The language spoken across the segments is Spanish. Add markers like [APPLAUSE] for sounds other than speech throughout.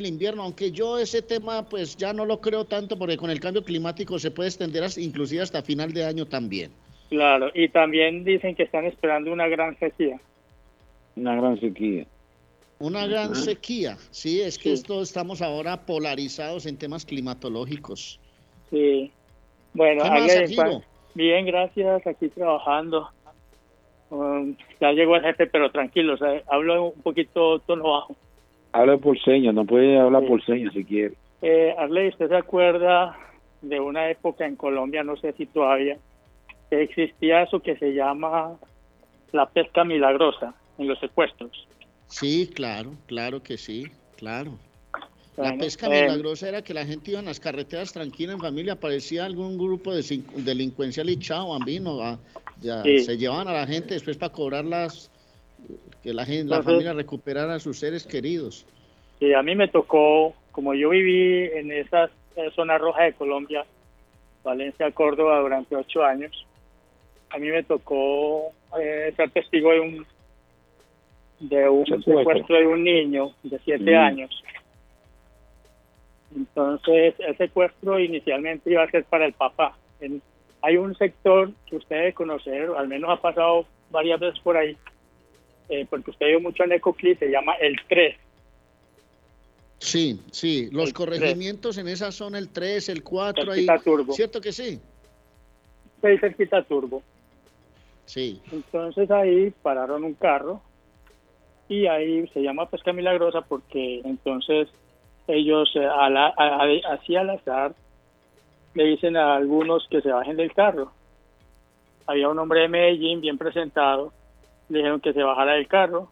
el invierno, aunque yo ese tema pues ya no lo creo tanto porque con el cambio climático se puede extender inclusive hasta final de año también. Claro, y también dicen que están esperando una gran sequía. Una gran sequía. Una gran sequía, sí, es que esto estamos ahora polarizados en temas climatológicos. Sí, bueno, bien, gracias, aquí trabajando. Um, ya llegó el jefe, pero tranquilo, hablo un poquito tono bajo. Habla por señas, no puede hablar por señas si quiere. Eh, Arley, ¿usted se acuerda de una época en Colombia, no sé si todavía, que existía eso que se llama la pesca milagrosa en los secuestros? Sí, claro, claro que sí, claro. la pesca eh, milagrosa era que la gente iba en las carreteras tranquila en familia, aparecía algún grupo de delincuencial y chao, ya, se llevaban a la gente después para cobrarlas, que la, gente, la familia recuperara a sus seres queridos. Sí, a mí me tocó, como yo viví en esa zona roja de Colombia, Valencia, Córdoba, durante ocho años, a mí me tocó eh, ser testigo de un de un secuestro de un niño de siete mm. años. Entonces, el secuestro inicialmente iba a ser para el papá. hay un sector que usted debe conocer, al menos ha pasado varias veces por ahí, eh, porque usted vio mucho en Ecoclip, se llama el 3. Sí, sí, los corregimientos en esa zona, el 3, el 4, ahí, ¿cierto que sí? Sí, cerquita Turbo. Sí. Entonces ahí pararon un carro y ahí se llama pesca milagrosa porque entonces ellos eh, así al azar le dicen a algunos que se bajen del carro. Había un hombre de Medellín bien presentado, dijeron que se bajara del carro,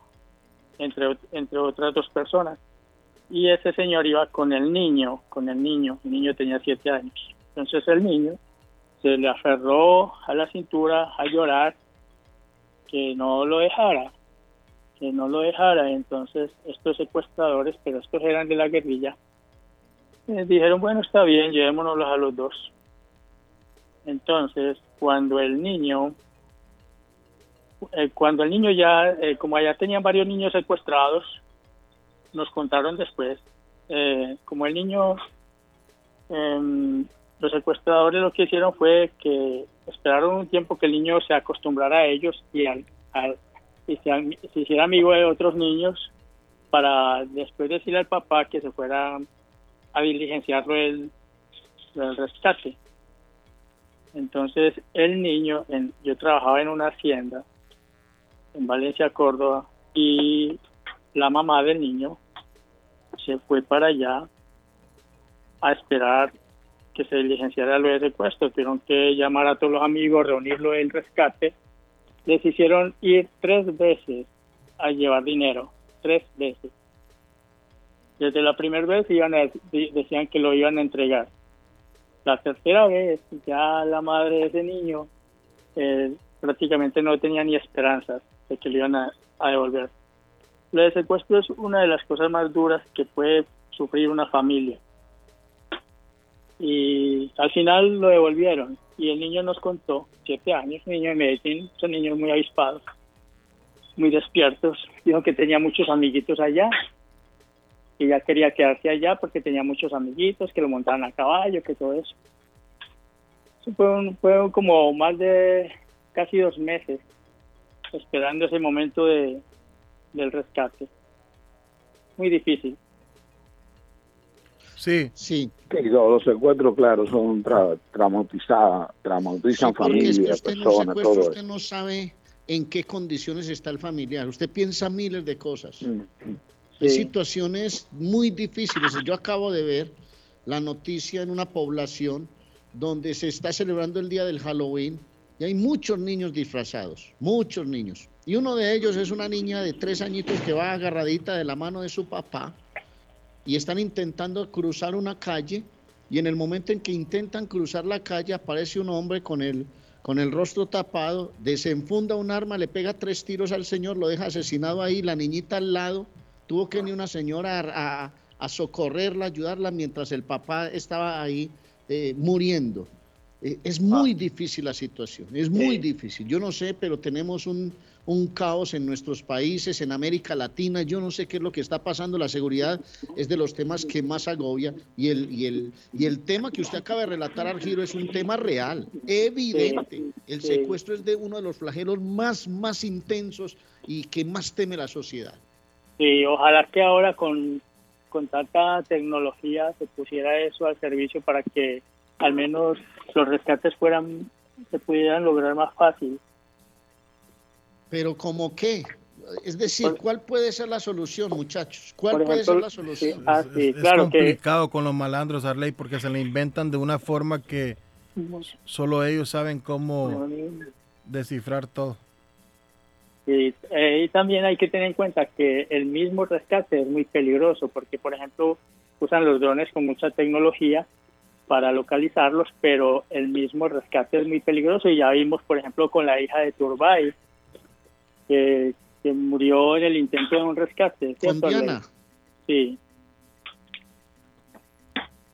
entre, entre otras dos personas. Y ese señor iba con el niño, con el niño, el niño tenía siete años. Entonces el niño se le aferró a la cintura a llorar que no lo dejara que no lo dejara. Entonces estos secuestradores, pero estos eran de la guerrilla, eh, dijeron, bueno, está bien, llevémonos a los dos. Entonces, cuando el niño, eh, cuando el niño ya, eh, como allá tenían varios niños secuestrados, nos contaron después, como el niño, em, los secuestradores lo que hicieron fue que esperaron un tiempo que el niño se acostumbrara a ellos y al, al y se, hiciera amigo de otros niños para después decirle al papá que se fuera a diligenciarlo el, el rescate. Entonces el niño, en, yo trabajaba en una hacienda en Valencia, Córdoba, y la mamá del niño se fue para allá a esperar que se diligenciara lo de secuestro. Tuvieron que llamar a todos los amigos, reunirlo el rescate les hicieron ir tres veces a llevar dinero, tres veces. Desde la primera vez iban decían que lo iban a entregar. La tercera vez ya la madre de ese niño eh, prácticamente no tenía ni esperanzas de que lo iban a, a devolver. Lo de secuestro es una de las cosas más duras que puede sufrir una familia. Y al final lo devolvieron y el niño nos contó, siete años, niño de Medellín, son niños muy avispados, muy despiertos, dijo que tenía muchos amiguitos allá, y ya quería quedarse allá porque tenía muchos amiguitos que lo montaban a caballo, que todo eso. eso fue, fue como más de casi dos meses esperando ese momento de, del rescate. Muy difícil. Sí. Sí. los secuestros, claro, son tra traumatizados, traumatizan familias, personas, no todo Usted no sabe en qué condiciones está el familiar. Usted piensa miles de cosas. Mm, Hay situaciones muy difíciles. Yo acabo de ver la noticia en una población donde se está celebrando el día del Halloween y hay muchos niños disfrazados, muchos niños. Y uno de ellos es una niña de tres añitos que va agarradita de la mano de su papá y están intentando cruzar una calle y en el momento en que intentan cruzar la calle aparece un hombre con el, con el rostro tapado, desenfunda un arma, le pega tres tiros al señor, lo deja asesinado ahí, la niñita al lado, tuvo que venir una señora a, a, socorrerla, ayudarla mientras el papá estaba ahí eh, muriendo. Eh, es muy difícil la situación, es muy difícil. Yo no sé, pero tenemos un, un, caos en nuestros países, en América Latina. Yo no sé qué es lo que está pasando. La seguridad es de los temas que más agobia. Y el, y el, y el tema que usted acaba de relatar, Argiro, es un tema real, evidente. El secuestro es de uno de los flagelos más, más intensos y que más teme la sociedad. Sí, ojalá que ahora con, con tanta tecnología se pusiera eso al servicio para que al menos los rescates fueran se pudieran lograr más fácil. Pero ¿cómo qué? Es decir, ¿cuál puede ser la solución, muchachos? ¿Cuál puede ser la solución? Ah, es, complicado con los malandros, Arley, porque se le inventan de una forma que solo ellos saben cómo descifrar todo. Eh, y también hay que tener en cuenta que el mismo rescate es muy peligroso, porque, por ejemplo, usan los drones con mucha tecnología para localizarlos, pero el mismo rescate es muy peligroso y ya vimos, por ejemplo, con la hija de Turbay, que, murió en el intento de un rescate. ¿Con Diana? Sí.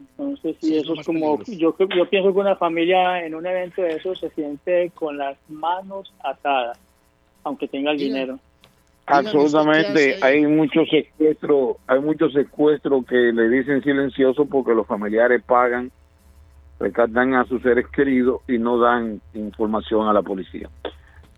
Entonces, sí, eso es como, yo, yo pienso que una familia en un evento de eso se siente con las manos atadas, aunque tenga el dinero. Absolutamente, hay muchos secuestros, hay muchos secuestros que le dicen silencioso porque los familiares pagan rescatan a sus seres queridos y no dan información a la policía.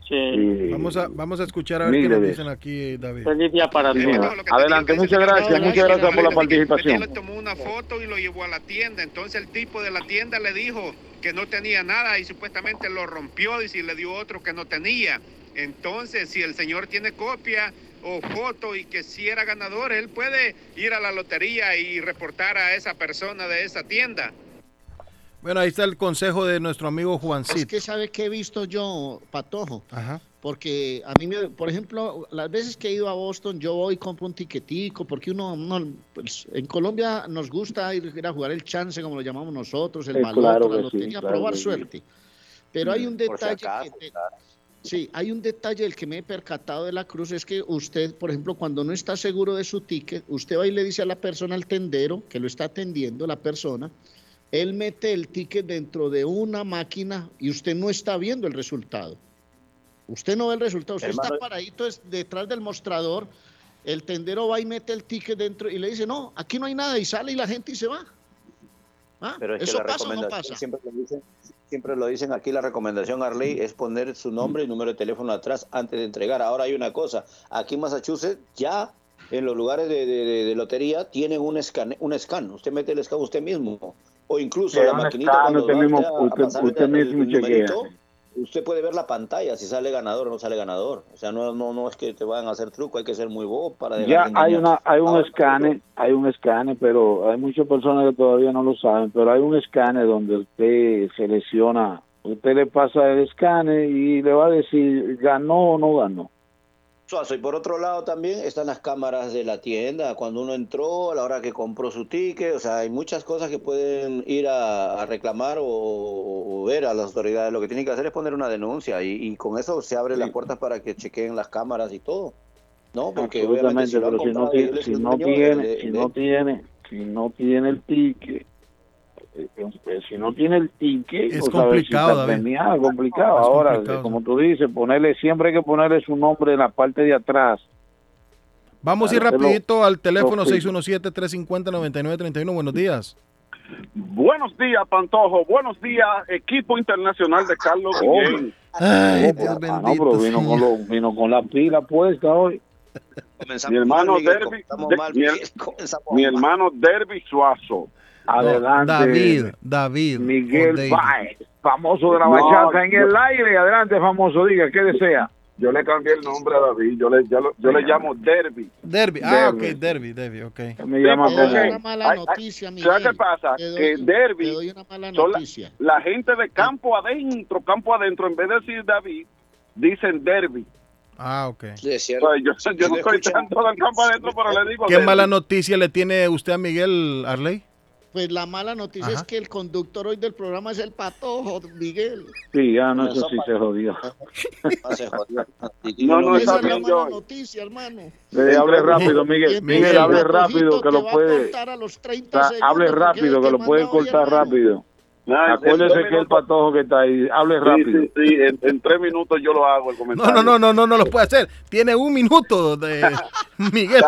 Sí. vamos, a, vamos a escuchar a ver qué nos dicen aquí, David. Feliz día para Adelante, muchas gracias, muchas gracias por la participación. le tomó una foto y lo llevó a la tienda. Entonces el tipo de la tienda le dijo que no tenía nada y supuestamente lo rompió y si le dio otro que no tenía. Entonces, si el señor tiene copia o foto y que si era ganador, él puede ir a la lotería y reportar a esa persona de esa tienda. Bueno, ahí está el consejo de nuestro amigo Juancito. Es que sabe que he visto yo, Patojo. Ajá. Porque a mí, me, por ejemplo, las veces que he ido a Boston, yo voy y compro un tiquetico, porque uno, pues, en Colombia nos gusta ir, a jugar el chance, como lo llamamos nosotros, el balón, la lotería, probar suerte. Pero hay un detalle que... Sí, hay un detalle del que me he percatado de la cruz, es que usted, por ejemplo, cuando no está seguro de su ticket, usted va y le dice a la persona, al tendero, que lo está atendiendo, la persona, él mete el ticket dentro de una máquina y usted no está viendo el resultado. Usted no ve el resultado, usted está paradito detrás del mostrador, el tendero va y mete el ticket dentro y le dice, no, aquí no hay nada y sale y la gente y se va. ¿Ah? Pero ¿Eso pasa o no pasa? Siempre lo, dicen, siempre lo dicen aquí, la recomendación, Arley, es poner su nombre y número de teléfono atrás antes de entregar. Ahora hay una cosa, aquí en Massachusetts ya en los lugares de, lotería tienen un un scan, usted mete el scan usted mismo o incluso la maquinita cuando usted mismo, usted, puede ver la pantalla si sale ganador o no sale ganador. O sea, no, no, no es que te vayan a hacer truco, hay que ser muy bobo para Ya hay una hay un escane, hay un escane, pero hay muchas personas que todavía no lo saben, pero hay un escane donde usted selecciona, usted le pasa el escane y le va a decir ganó o no ganó. Y por otro lado también están las cámaras de la tienda, cuando uno entró, a la hora que compró su ticket, o sea, hay muchas cosas que pueden ir a, reclamar o, ver a las autoridades. Lo que tienen que hacer es poner una denuncia y, con eso se abren las puertas para que chequeen las cámaras y todo. No, porque obviamente si, pero si no, tiene, si no tiene, si no tiene, si no tiene el ticket si no tiene el ticket, es complicado, si complicado. Ahora, como tú dices, ponerle siempre hay que ponerle su nombre en la parte de atrás. Vamos a ir rapidito al teléfono 617-350-9931. Buenos días. Buenos días, Pantojo. Buenos días, equipo internacional de Carlos Ay, Dios bendito. vino, con vino con la pila puesta hoy. mi hermano Derby, mi hermano Derby Suazo Adelante. David, David. Miguel Baez, famoso de la bachata en el aire. Adelante, famoso, diga, ¿qué desea? Yo le cambié el nombre a David, yo le, yo, le llamo Derby. Derby, ah, ok, Derby, Derby, ok. Me llama una mala noticia, Miguel. ¿Sabes qué pasa? que Derby son la, la, gente de campo adentro, campo adentro, en vez de decir David, dicen Derby. Ah, ok. Sí, es cierto. yo, yo no estoy tanto del campo adentro, pero le digo. ¿Qué mala noticia le tiene usted a Miguel Arley? Pues la mala noticia es que el conductor hoy del programa es el patojo, Miguel. Sí, ya no sé si se jodió. No se jodió. [LAUGHS] No, no, Esa es la mala noticia, hermano. Le hable rápido, [LAUGHS] Miguel. Miguel, hable rápido que lo puede. A los 30 hable rápido que lo puede cortar rápido. Acuérdese que el patojo que está ahí, hable rápido. Sí, sí, En, tres minutos yo lo hago el comentario. No, no, no, no, no, lo puede hacer. Tiene un minuto de [LAUGHS] Miguel.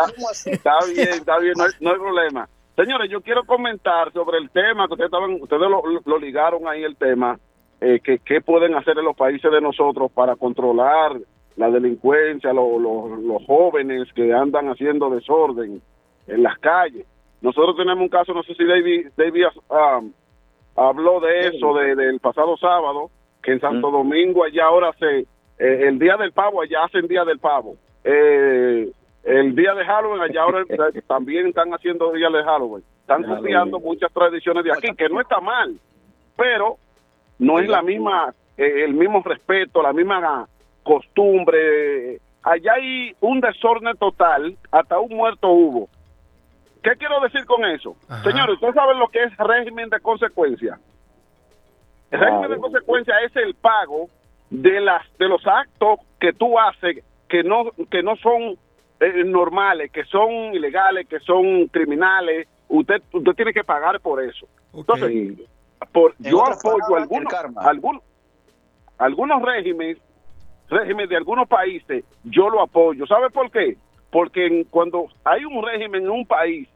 Está, bien, está bien, no hay, problema. Señores, yo quiero comentar sobre el tema que ustedes estaban, ustedes lo, ligaron ahí el tema, eh, que qué pueden hacer en los países de nosotros para controlar la delincuencia, los jóvenes que andan haciendo desorden en las calles. Nosotros tenemos un caso, no sé si David, David um, habló de eso de, del pasado sábado, que en Santo Domingo allá ahora se, eh, el día del pavo, allá hacen día del pavo. Eh, el día de Halloween, allá ahora [LAUGHS] también están haciendo día de Halloween. Están copiando muchas tradiciones de aquí, que no está mal, pero no es la misma, eh, el mismo respeto, la misma costumbre. Allá hay un desorden total, hasta un muerto hubo. ¿Qué quiero decir con eso? Señores, ¿ustedes saben lo que es régimen de consecuencia? El régimen de consecuencia es el pago de las de los actos que tú haces que no que no son eh, normales, que son ilegales, que son criminales. Usted usted tiene que pagar por eso. Entonces, por, yo apoyo algunos, algunos algunos regímenes regímenes de algunos países, yo lo apoyo. ¿Sabe por qué? porque cuando hay un régimen en un país,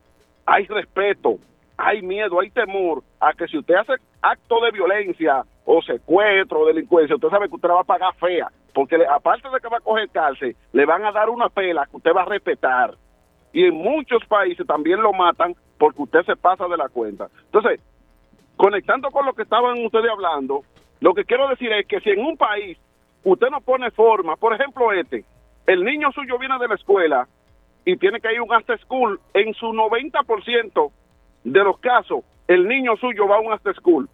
hay respeto, hay miedo, hay temor a que si usted hace acto de violencia o secuestro o delincuencia, usted sabe que usted va a pagar fea, porque aparte de que va a coger cárcel, le van a dar una pela que usted va a respetar. Y en muchos países también lo matan porque usted se pasa de la cuenta. Entonces, conectando con lo que estaban ustedes hablando, lo que quiero decir es que si en un país usted no pone forma, por ejemplo este, el niño suyo viene de la escuela y tiene que ir a un after school, en su 90% de los casos, el niño suyo va a un after school.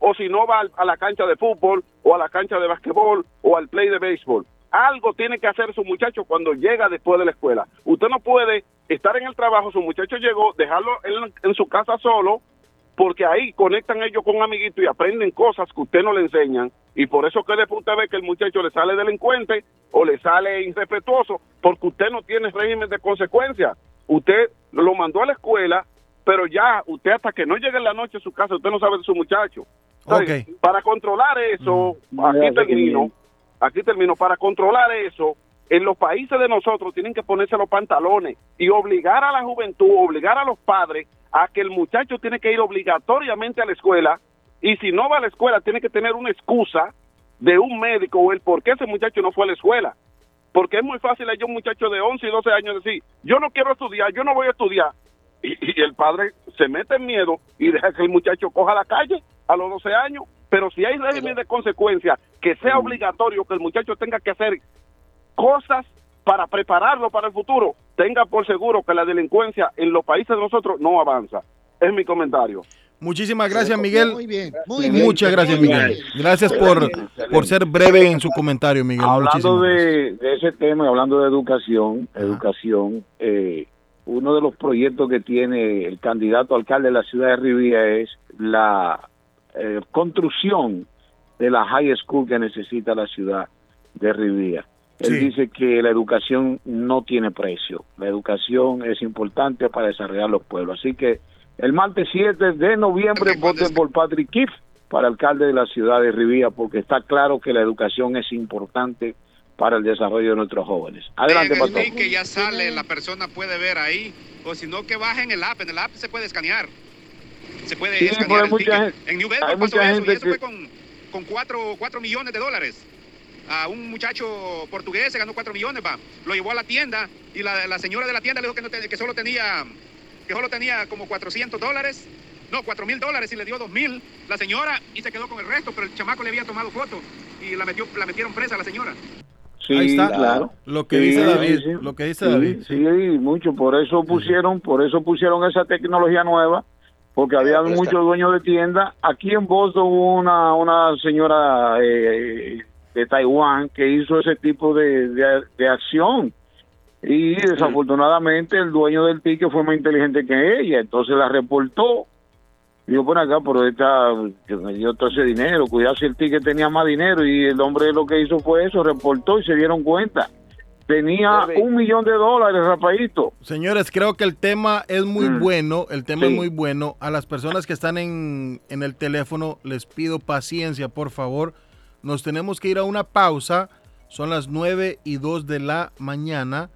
O si no, va a la cancha de fútbol, o a la cancha de basquetbol, o al play de béisbol. Algo tiene que hacer su muchacho cuando llega después de la escuela. Usted no puede estar en el trabajo, su muchacho llegó, dejarlo en su casa solo, porque ahí conectan ellos con amiguitos y aprenden cosas que usted no le enseñan y por eso que después usted ve que el muchacho le sale delincuente o le sale irrespetuoso porque usted no tiene régimen de consecuencia. Usted lo mandó a la escuela, pero ya usted hasta que no llegue en la noche a su casa, usted no sabe de su muchacho. Para controlar eso, mm. aquí termino, aquí termino, para controlar eso, en los países de nosotros tienen que ponerse los pantalones y obligar a la juventud, obligar a los padres a que el muchacho tiene que ir obligatoriamente a la escuela y si no va a la escuela tiene que tener una excusa de un médico o el por qué ese muchacho no fue a la escuela. Porque es muy fácil a un muchacho de 11 y 12 años decir, yo no quiero estudiar, yo no voy a estudiar. Y, el padre se mete en miedo y deja que el muchacho coja la calle a los 12 años. Pero si hay régimen de consecuencia que sea obligatorio que el muchacho tenga que hacer cosas para prepararlo para el futuro, tenga por seguro que la delincuencia en los países de nosotros no avanza. Es mi comentario. Muchísimas gracias, Miguel. Muy bien, muy bien. Muchas gracias, Miguel. Gracias por, por ser breve en su comentario, Miguel. Hablando de, ese tema, hablando de educación, educación, eh, uno de los proyectos que tiene el candidato alcalde de la ciudad de Rivía es la eh, construcción de la high school que necesita la ciudad de Rivía. Él dice que la educación no tiene precio. La educación es importante para desarrollar los pueblos. Así que el martes 7 de noviembre voten por Patrick Kiff para alcalde de la ciudad de Rivía, porque está claro que la educación es importante para el desarrollo de nuestros jóvenes. Adelante, En el que ya sale, la persona puede ver ahí, o si no, que bajen el app. En el app se puede escanear. Se puede escanear el ticket. en New Bedford pasó eso, y eso fue con, con 4 millones de dólares a un muchacho portugués, se ganó 4 millones, va. Lo llevó a la tienda y la, señora de la tienda le dijo que, no que solo tenía que solo tenía como 400 dólares, no, 4 mil dólares y le dio 2 mil la señora y se quedó con el resto, pero el chamaco le había tomado foto y la, metió, la metieron presa a la señora. Sí, Ahí está, claro. Lo que dice David, lo que dice David. Sí, mucho, por eso pusieron, por eso pusieron esa tecnología nueva porque había muchos dueños de tiendas. Aquí en Boston hubo una, una señora eh, de Taiwán que hizo ese tipo de, de, acción. Y desafortunadamente el dueño del ticket fue más inteligente que ella, entonces la reportó. Dijo, por acá, pero esta, me dio todo ese dinero, cuidado si el ticket tenía más dinero y el hombre lo que hizo fue eso, reportó y se dieron cuenta. Tenía un millón de dólares, Rafaito. Señores, creo que el tema es muy mm. bueno, el tema es muy bueno. A las personas que están en, en, el teléfono les pido paciencia, por favor. Nos tenemos que ir a una pausa. Son las 9 y 2 de la mañana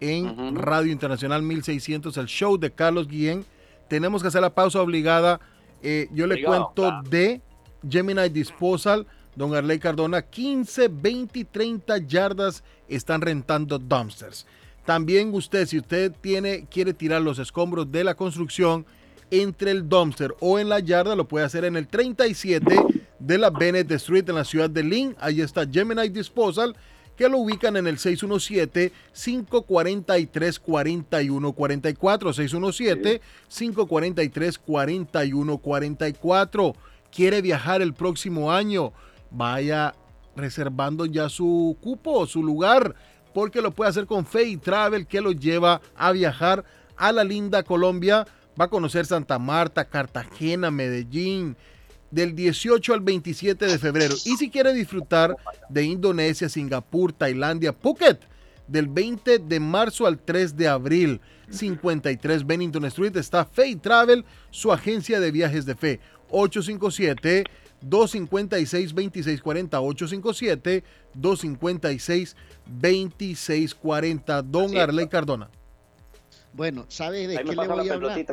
en Radio Internacional 1600, el show de Carlos Guillén. Tenemos que hacer la pausa obligada. Eh, yo le cuento de Gemini Disposal Don Arley Cardona, 15, 20 y 30 yardas están rentando dumpsters. También usted, si usted tiene, quiere tirar los escombros de la construcción entre el dumpster o en la yarda, lo puede hacer en el 37 de la Bennett Street en la ciudad de Lynn. Ahí está Gemini Disposal, que lo ubican en el 617-543-4144. 617-543-4144. Quiere viajar el próximo año vaya reservando ya su cupo, su lugar, porque lo puede hacer con Fay Travel, que lo lleva a viajar a la linda Colombia. Va a conocer Santa Marta, Cartagena, Medellín, del 18 al 27 de febrero. Y si quiere disfrutar de Indonesia, Singapur, Tailandia, Phuket, del 20 de marzo al 3 de abril. 53 Bennington Street está Fay Travel, su agencia de viajes de fe. 857 256-2640, 857-256-2640. Don Arley Cardona. Bueno, ¿sabe de qué le voy a hablar?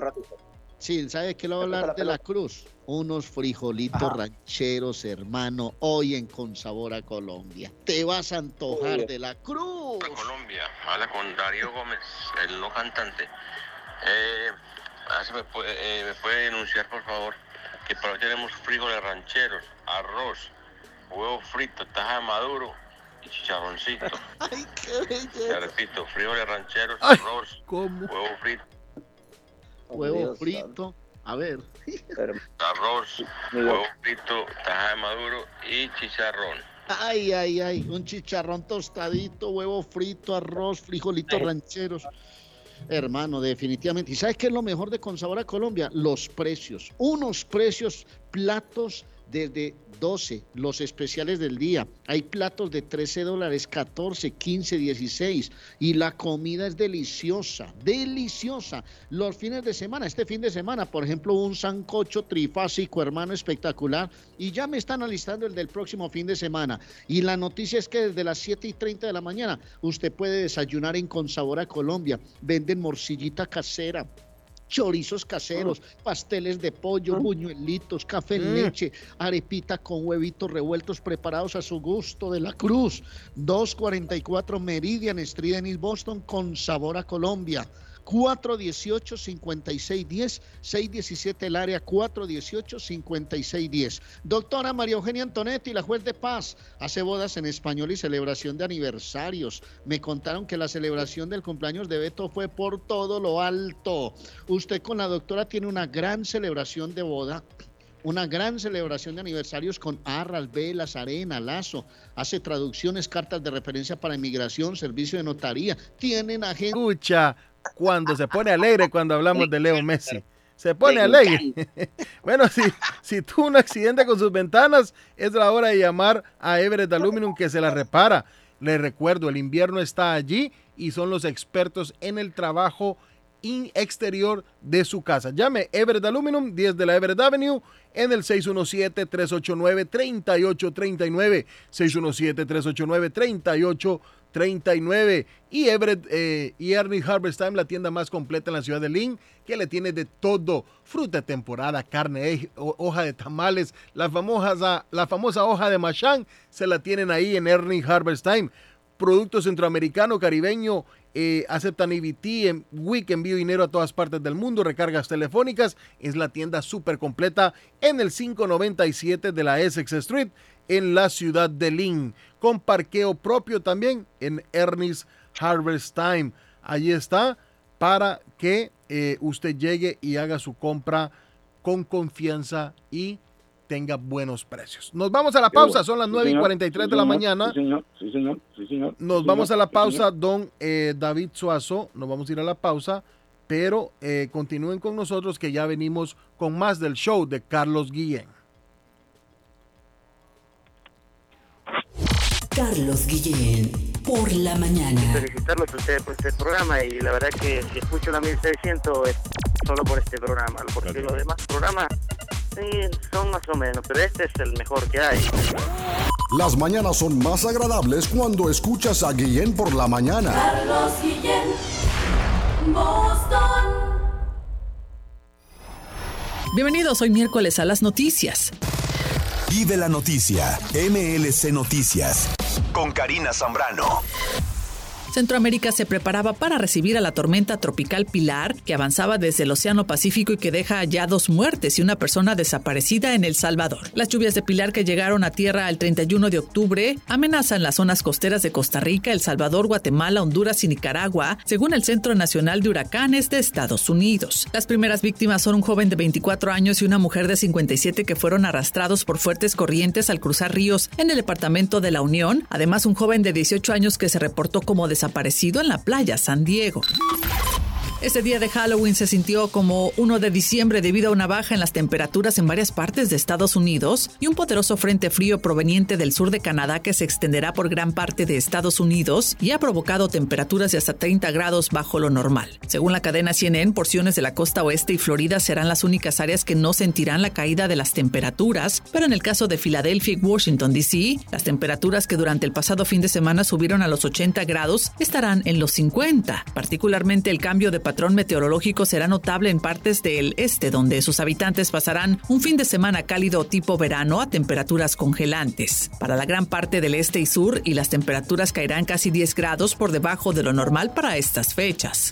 Sí, ¿sabe de qué le voy a hablar de la cruz? Unos frijolitos rancheros, hermano, hoy en Con Sabor a Colombia. Te vas a antojar de la cruz. Colombia, habla con Darío Gómez, el no cantante. Eh, me, puede, eh, ¿Me puede denunciar, por favor? Que por hoy tenemos frijoles rancheros, arroz, huevo frito, taja de maduro y chicharroncito. [LAUGHS] Ay, qué belleza. Te repito, frijoles rancheros, arroz, huevo frito. Huevo frito. A ver. Arroz, huevo frito, taja de maduro y chicharrón. Ay, ay, ay, un chicharrón tostadito, huevo frito, arroz, frijolitos rancheros. Hermano, definitivamente. ¿Y sabes qué es lo mejor de Consabora Colombia? Los precios. Unos precios, platos desde 12, los especiales del día. Hay platos de 13 dólares, 14, 15, 16. Y la comida es deliciosa, deliciosa. Los fines de semana, este fin de semana, por ejemplo, un sancocho trifásico, hermano, espectacular. Y ya me están alistando el del próximo fin de semana. Y la noticia es que desde las 7 y 30 de la mañana usted puede desayunar en Consabora Colombia. Venden morcillita casera chorizos caseros, ah. pasteles de pollo, ah. buñuelitos, café en mm. leche, arepita con huevitos revueltos preparados a su gusto de la Cruz. 244 Meridian Street en East Boston con sabor a Colombia. 418-5610, 617 el área 418-5610. Doctora María Eugenia Antonetti, la juez de paz, hace bodas en español y celebración de aniversarios. Me contaron que la celebración del cumpleaños de Beto fue por todo lo alto. Usted con la doctora tiene una gran celebración de boda una gran celebración de aniversarios con arras, velas, arena, lazo, hace traducciones, cartas de referencia para inmigración, servicio de notaría, tienen agenda. Escucha, cuando se pone alegre cuando hablamos de Leo Messi. Se pone alegre. [LAUGHS] bueno, si, si tuvo un accidente con sus ventanas, es la hora de llamar a Everett Aluminum que se la repara. Les recuerdo, el invierno está allí y son los expertos en el trabajo exterior de su casa. Llame Everett Aluminum 10 de la Everett Avenue en el 617-389-3839. 617-389-3839. 39. Y Everett eh, y Ernie Harvest Time, la tienda más completa en la ciudad de Lynn, que le tiene de todo: fruta temporada, carne, eh, hoja de tamales, la famosa, la famosa hoja de machán, se la tienen ahí en Ernie Harvest Time. Producto centroamericano, caribeño, eh, aceptan EBT, en Week envío dinero a todas partes del mundo, recargas telefónicas, es la tienda súper completa en el 597 de la Essex Street en la ciudad de Lynn, con parqueo propio también en Ernest Harvest Time. Allí está para que eh, usted llegue y haga su compra con confianza y tenga buenos precios. Nos vamos a la pausa, son las 9 y 43 de la mañana. Sí, señor, sí, señor, sí, señor. Nos vamos a la pausa, don eh, David Suazo, nos vamos a ir a la pausa, pero eh, continúen con nosotros que ya venimos con más del show de Carlos Guillén. Carlos Guillén por la mañana. Felicitarlos a ustedes por este programa y la verdad que si escucho la 1600 es solo por este programa, porque los demás programas sí, son más o menos, pero este es el mejor que hay. Las mañanas son más agradables cuando escuchas a Guillén por la mañana. Carlos Guillén, Boston. Bienvenidos hoy miércoles a las noticias. Vive la noticia, MLC Noticias, con Karina Zambrano. Centroamérica se preparaba para recibir a la tormenta tropical Pilar, que avanzaba desde el Océano Pacífico y que deja ya dos muertes y una persona desaparecida en El Salvador. Las lluvias de Pilar que llegaron a tierra el 31 de octubre amenazan las zonas costeras de Costa Rica, El Salvador, Guatemala, Honduras y Nicaragua, según el Centro Nacional de Huracanes de Estados Unidos. Las primeras víctimas son un joven de 24 años y una mujer de 57 que fueron arrastrados por fuertes corrientes al cruzar ríos en el departamento de la Unión, además un joven de 18 años que se reportó como desaparecido aparecido en la playa San Diego. Este día de Halloween se sintió como uno de diciembre debido a una baja en las temperaturas en varias partes de Estados Unidos y un poderoso frente frío proveniente del sur de Canadá que se extenderá por gran parte de Estados Unidos y ha provocado temperaturas de hasta 30 grados bajo lo normal. Según la cadena CNN, porciones de la costa oeste y Florida serán las únicas áreas que no sentirán la caída de las temperaturas, pero en el caso de Filadelfia y Washington, D.C., las temperaturas que durante el pasado fin de semana subieron a los 80 grados estarán en los 50. Particularmente el cambio de patrón meteorológico será notable en partes del este, donde sus habitantes pasarán un fin de semana cálido tipo verano a temperaturas congelantes. Para la gran parte del este y sur, y las temperaturas caerán casi 10 grados por debajo de lo normal para estas fechas.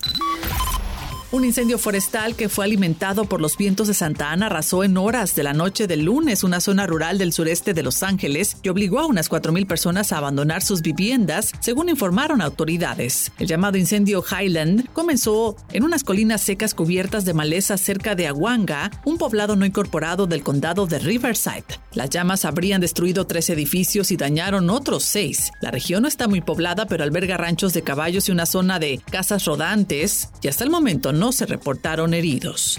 Un incendio forestal que fue alimentado por los vientos de Santa Ana arrasó en horas de la noche del lunes una zona rural del sureste de Los Ángeles y obligó a unas 4.000 personas a abandonar sus viviendas, según informaron autoridades. El llamado incendio Highland comenzó en unas colinas secas cubiertas de maleza cerca de Aguanga, un poblado no incorporado del condado de Riverside. Las llamas habrían destruido tres edificios y dañaron otros seis. La región no está muy poblada, pero alberga ranchos de caballos y una zona de casas rodantes, y hasta el momento no no se reportaron heridos.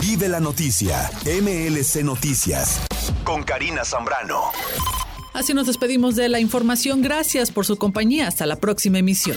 Vive la noticia, MLC Noticias, con Karina Zambrano. Así nos despedimos de la información. Gracias por su compañía. Hasta la próxima emisión.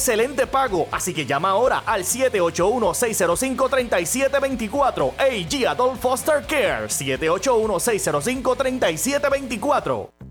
excelente pago. Así que llama ahora al 781-605-3724. AG Adult Foster Care. 781-605-3724.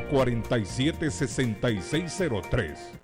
447-6603.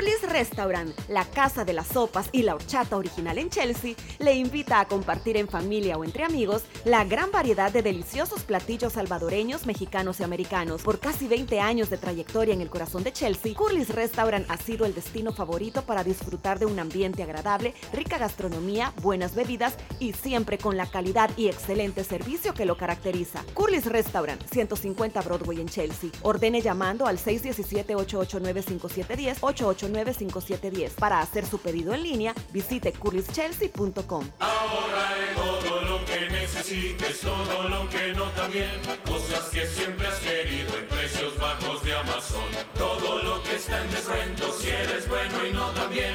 Curly's Restaurant, la casa de las sopas y la horchata original en Chelsea, le invita a compartir en familia o entre amigos la gran variedad de deliciosos platillos salvadoreños, mexicanos y americanos. Por casi 20 años de trayectoria en el corazón de Chelsea, Curly's Restaurant ha sido el destino favorito para disfrutar de un ambiente agradable, rica gastronomía, buenas bebidas y siempre con la calidad y excelente servicio que lo caracteriza. Curly's Restaurant, 150 Broadway en Chelsea. Ordene llamando al 617-889-5710, 88 809-5710. Para hacer su pedido en línea, visite curlyschelsea.com. Ahorra todo lo que necesites, todo lo que no también. Cosas que siempre has querido en precios bajos de Amazon. Todo lo que está en descuento, si eres bueno y no también.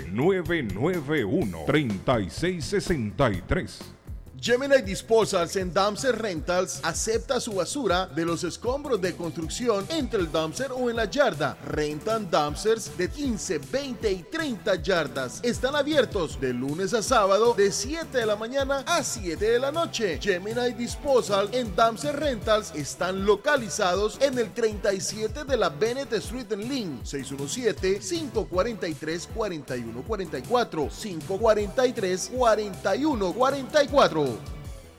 991-3663. Gemini Disposals en Dumpster Rentals acepta su basura de los escombros de construcción entre el dumpster o en la yarda. Rentan dumpsters de 15, 20 y 30 yardas. Están abiertos de lunes a sábado de 7 de la mañana a 7 de la noche. Gemini Disposal en Dumpster Rentals están localizados en el 37 de la Bennett Street en Lynn. 617-543-4144. 543-4144.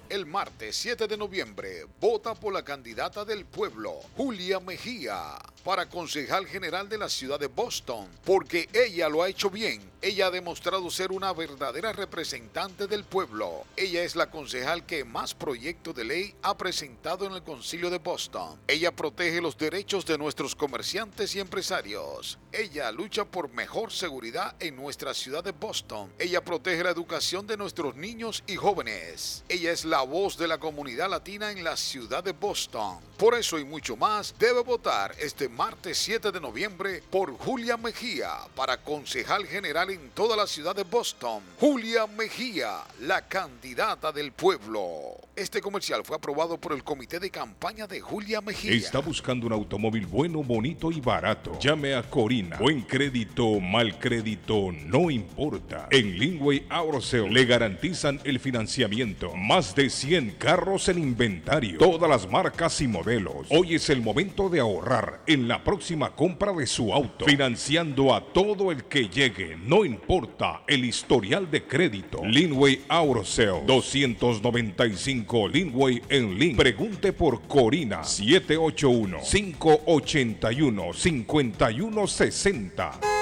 El martes 7 de noviembre, vota por la candidata del pueblo, Julia Mejía, para concejal general de la ciudad de Boston, porque ella lo ha hecho bien. Ella ha demostrado ser una verdadera representante del pueblo. Ella es la concejal que más proyectos de ley ha presentado en el concilio de Boston. Ella protege los derechos de nuestros comerciantes y empresarios. Ella lucha por mejor seguridad en nuestra ciudad de Boston. Ella protege la educación de nuestros niños y jóvenes. Ella es la voz de la comunidad latina en la ciudad de Boston. Por eso y mucho más, debe votar este martes 7 de noviembre por Julia Mejía para concejal general en toda la ciudad de Boston. Julia Mejía, la candidata del pueblo. Este comercial fue aprobado por el comité de campaña de Julia Mejía. Está buscando un automóvil bueno, bonito y barato. Llame a Corina. Buen crédito, mal crédito, no importa. En Lingway Auto Sale le garantizan el financiamiento. Más de 100 carros en inventario. Todas las marcas y modelos. Hoy es el momento de ahorrar en la próxima compra de su auto. Financiando a todo el que llegue. No importa el historial de crédito. Linway Auto Sale 295 Linway en Link. Pregunte por Corina 781 581 5160.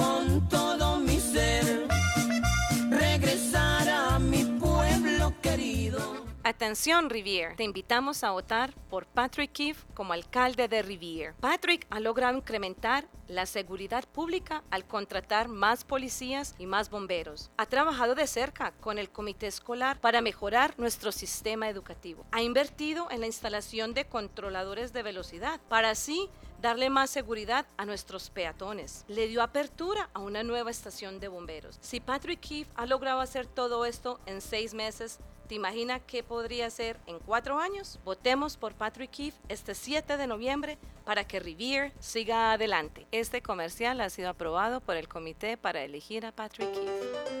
Atención Rivier, te invitamos a votar por Patrick Keefe como alcalde de Rivier. Patrick ha logrado incrementar la seguridad pública al contratar más policías y más bomberos. Ha trabajado de cerca con el comité escolar para mejorar nuestro sistema educativo. Ha invertido en la instalación de controladores de velocidad para así darle más seguridad a nuestros peatones. Le dio apertura a una nueva estación de bomberos. Si Patrick Keefe ha logrado hacer todo esto en seis meses, ¿Te imaginas qué podría ser en cuatro años? Votemos por Patrick Keefe este 7 de noviembre para que Rivier siga adelante. Este comercial ha sido aprobado por el comité para elegir a Patrick Keefe.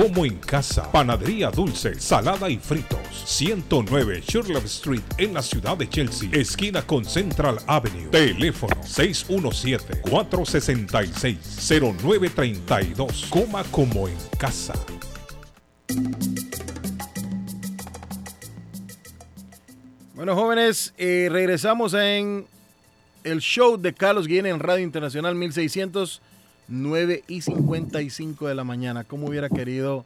como en casa. Panadería dulce, salada y fritos. 109 Sherlock Street en la ciudad de Chelsea, esquina con Central Avenue. Teléfono 617-466-0932. Coma como en casa. Bueno, jóvenes, eh, regresamos en el show de Carlos Guillén en Radio Internacional 1600. 9 y 55 de la mañana. ¿Cómo hubiera querido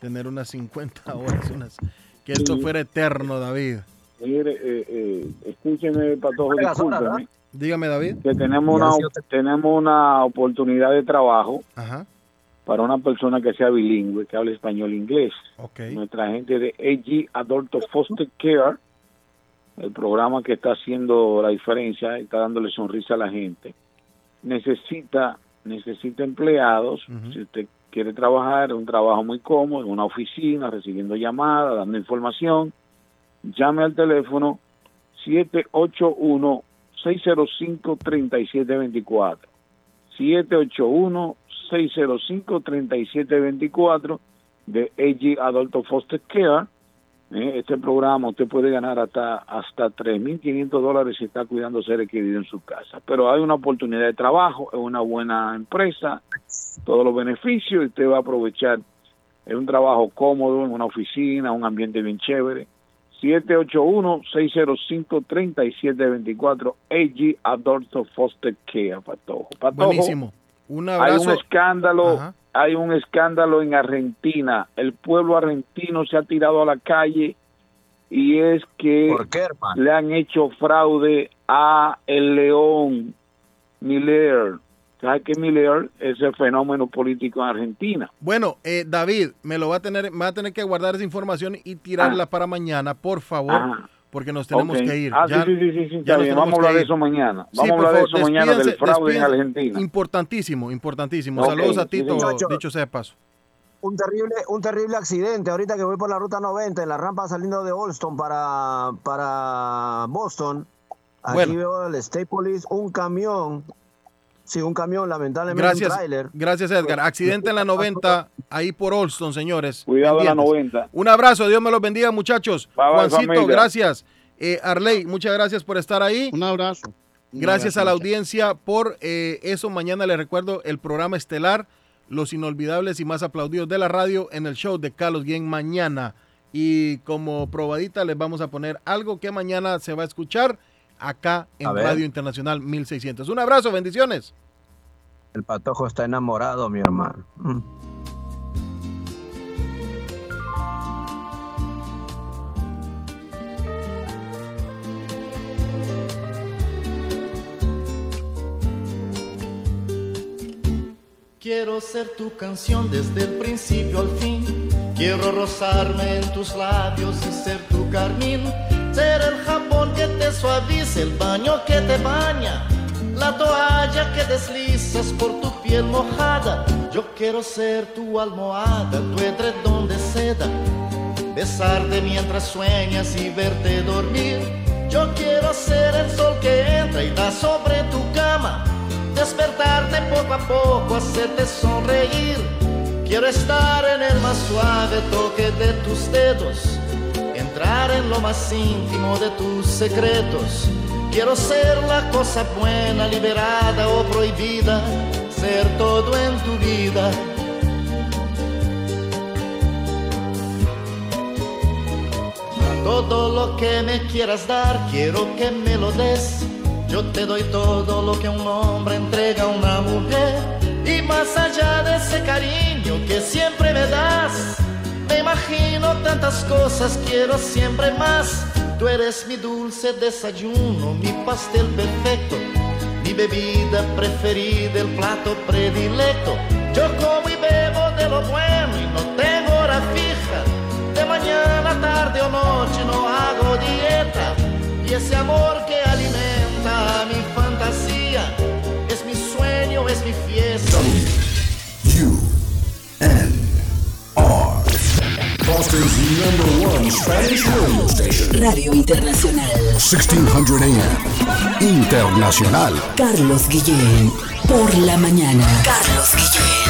tener unas 50 [LAUGHS] horas? Unas, que esto fuera eterno, David. Mire, eh, eh, escúcheme, Patojo, discúlpeme. Dígame, David. Que tenemos una, tenemos una oportunidad de trabajo para una persona que sea bilingüe, que hable español e inglés. Nuestra gente de AG Adulto Foster Care, el programa que está haciendo la diferencia, está dándole sonrisa a la gente, necesita necesita empleados, si usted quiere trabajar, un trabajo muy cómodo, en una oficina, recibiendo llamadas, dando información, llame al teléfono 781-605-3724. 781-605-3724 de AG Adulto Foster Care ¿eh? este programa usted puede ganar hasta hasta 3.500 dólares si está cuidando seres queridos en su casa. Pero hay una oportunidad de trabajo, es una buena empresa, todos los beneficios y usted va a aprovechar. Es un trabajo cómodo en una oficina, un ambiente bien chévere. 781-605-3724 AG Adulto Foster Care, Patojo. Patojo Buenísimo. Un abrazo. Hay un escándalo hay un escándalo en Argentina. El pueblo argentino se ha tirado a la calle y es que le han hecho fraude a el León Miller. ¿Sabes qué Miller es el fenómeno político en Argentina? Bueno, eh, David, me lo va a tener, va a tener que guardar esa información y tirarla Ah. para mañana, por favor, porque nos tenemos que ir. Ah, Ya- sí, sí, sí, sí, ya bien. Vamos a hablar de eso mañana. Sí, Vamos a hablar de eso mañana del despídense- fraude en. Argentina. Importantísimo, importantísimo. Saludos a sí, Tito, dicho sea de paso. Un terrible, un terrible accidente. Ahorita que voy por la ruta 90 en la rampa saliendo de Olston para, para Boston. Aquí Bueno. veo el State Police, un camión. Sí, un camión, lamentablemente Gracias, un gracias Edgar. Accidente en la 90, ahí por Olston, señores. Cuidado en la Pendientes. 90. Un abrazo, Dios me los bendiga, muchachos. Bye, Juancito, familia. gracias. Eh, Arley, muchas gracias por estar ahí. Un abrazo. Un Gracias abrazo, a la audiencia por eh, eso. Mañana les recuerdo el programa estelar, Los Inolvidables y Más Aplaudidos de la Radio en el show de Carlos Guillén mañana. Y como probadita les vamos a poner algo que mañana se va a escuchar acá en Radio Internacional 1600. Un abrazo, bendiciones. El patojo está enamorado, mi hermano. Mm. Quiero ser tu canción desde el principio al fin. Quiero rozarme en tus labios y ser tu carmín, ser el Japón que te suaviza, el baño que te baña. La toalla que deslizas por tu piel mojada. Yo quiero ser tu almohada, tu edredón de seda. Besarte mientras sueñas y verte dormir. Yo quiero ser el sol que entra y da sobre tu cama despertarte poco a poco, hacerte sonreír. Quiero estar en el más suave toque de tus dedos, entrar en lo más íntimo de tus secretos. Quiero ser la cosa buena, liberada o prohibida, ser todo en tu vida. Todo lo que me quieras dar, quiero que me lo des yo te doy todo lo que un hombre entrega a una mujer. Y más allá de ese cariño que siempre me das, me imagino tantas cosas, quiero siempre más. Tú eres mi dulce desayuno, mi pastel perfecto, mi bebida preferida, el plato predilecto. Yo como y bebo de lo bueno y no tengo hora fija. De mañana, tarde o noche no hago dieta. Y ese amor que alimenta mi fantasía, es mi sueño, es mi fiesta. Boston's number one Spanish radio station. Radio Internacional. 1600 AM. Internacional. Carlos Guillén. Por la mañana. Carlos Guillén.